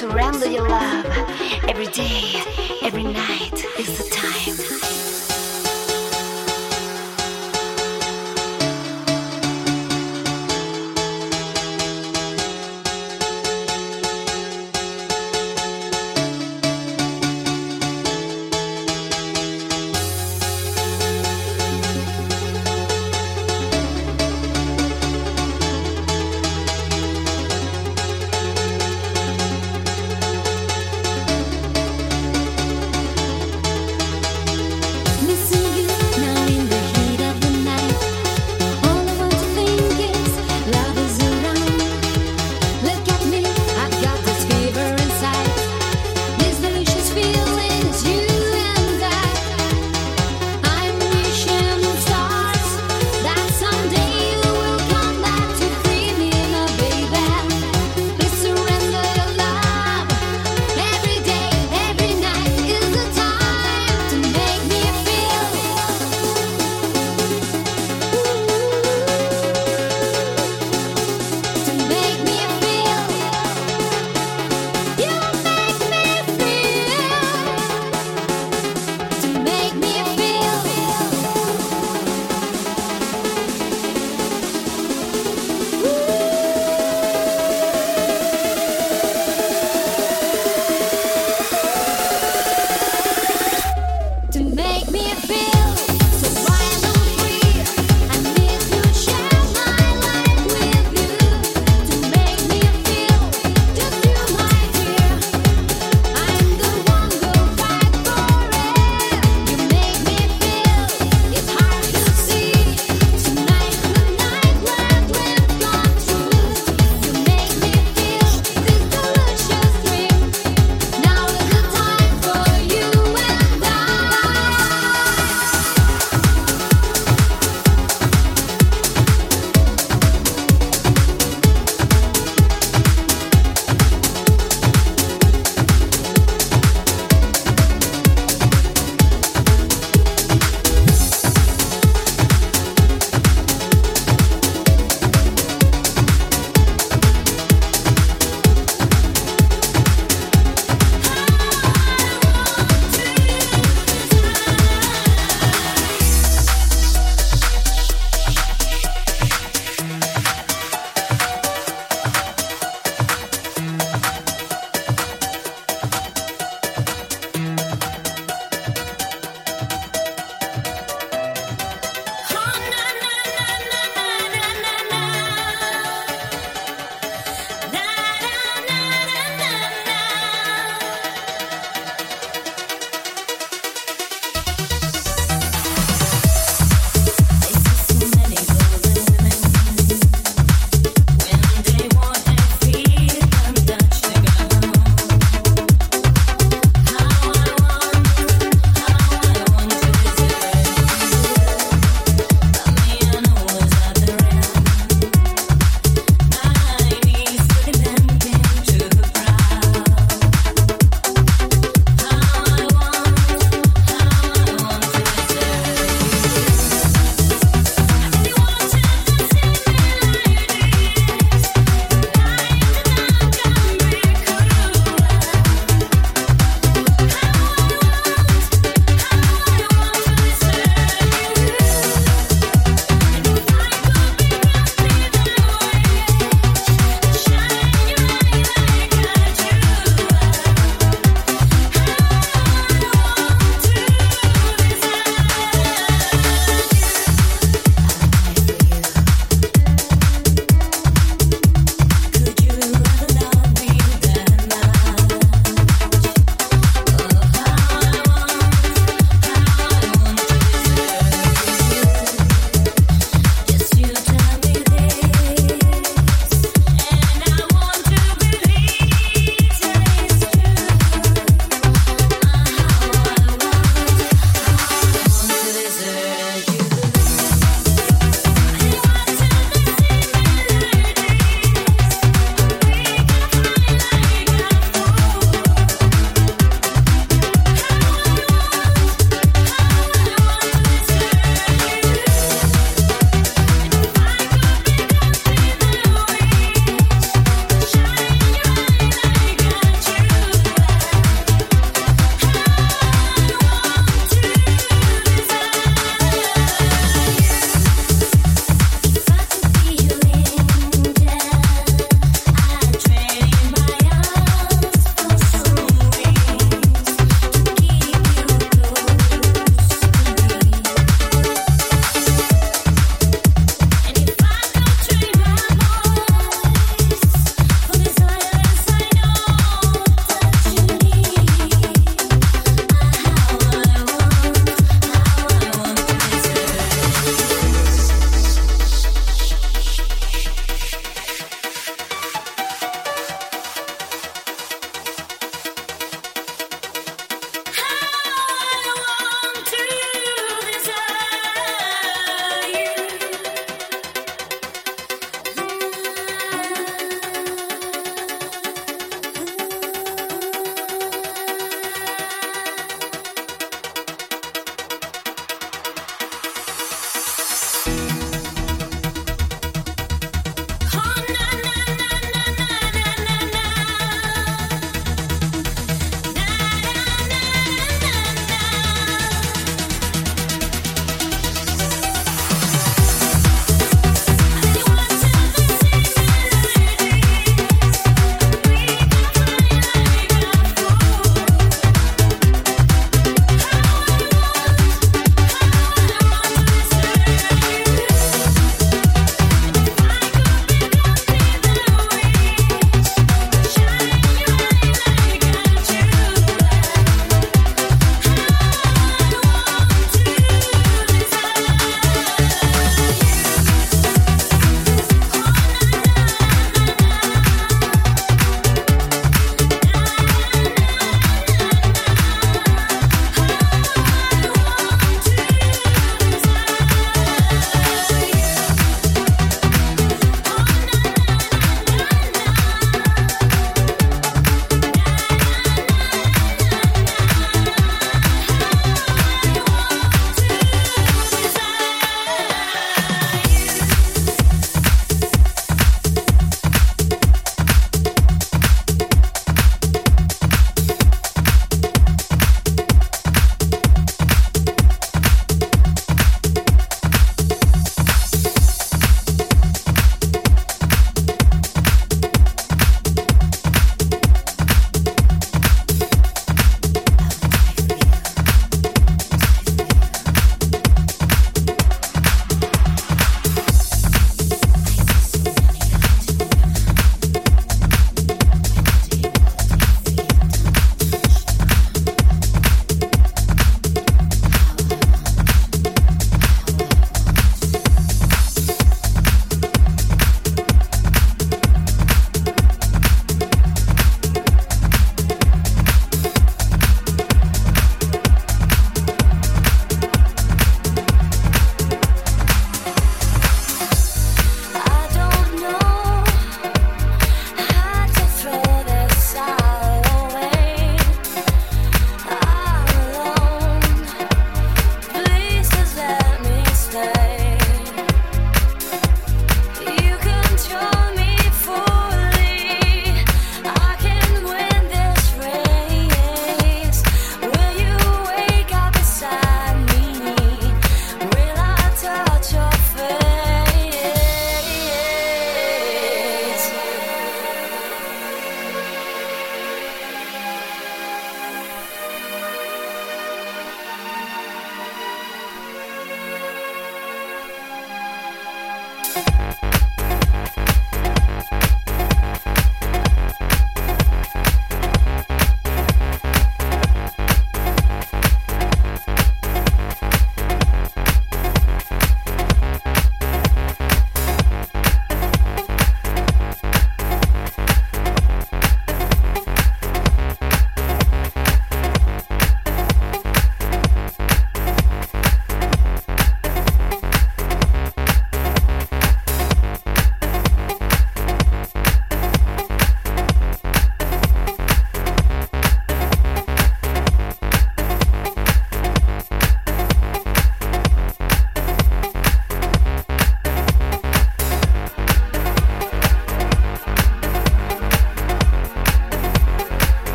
surrender your love every day, every night is the time.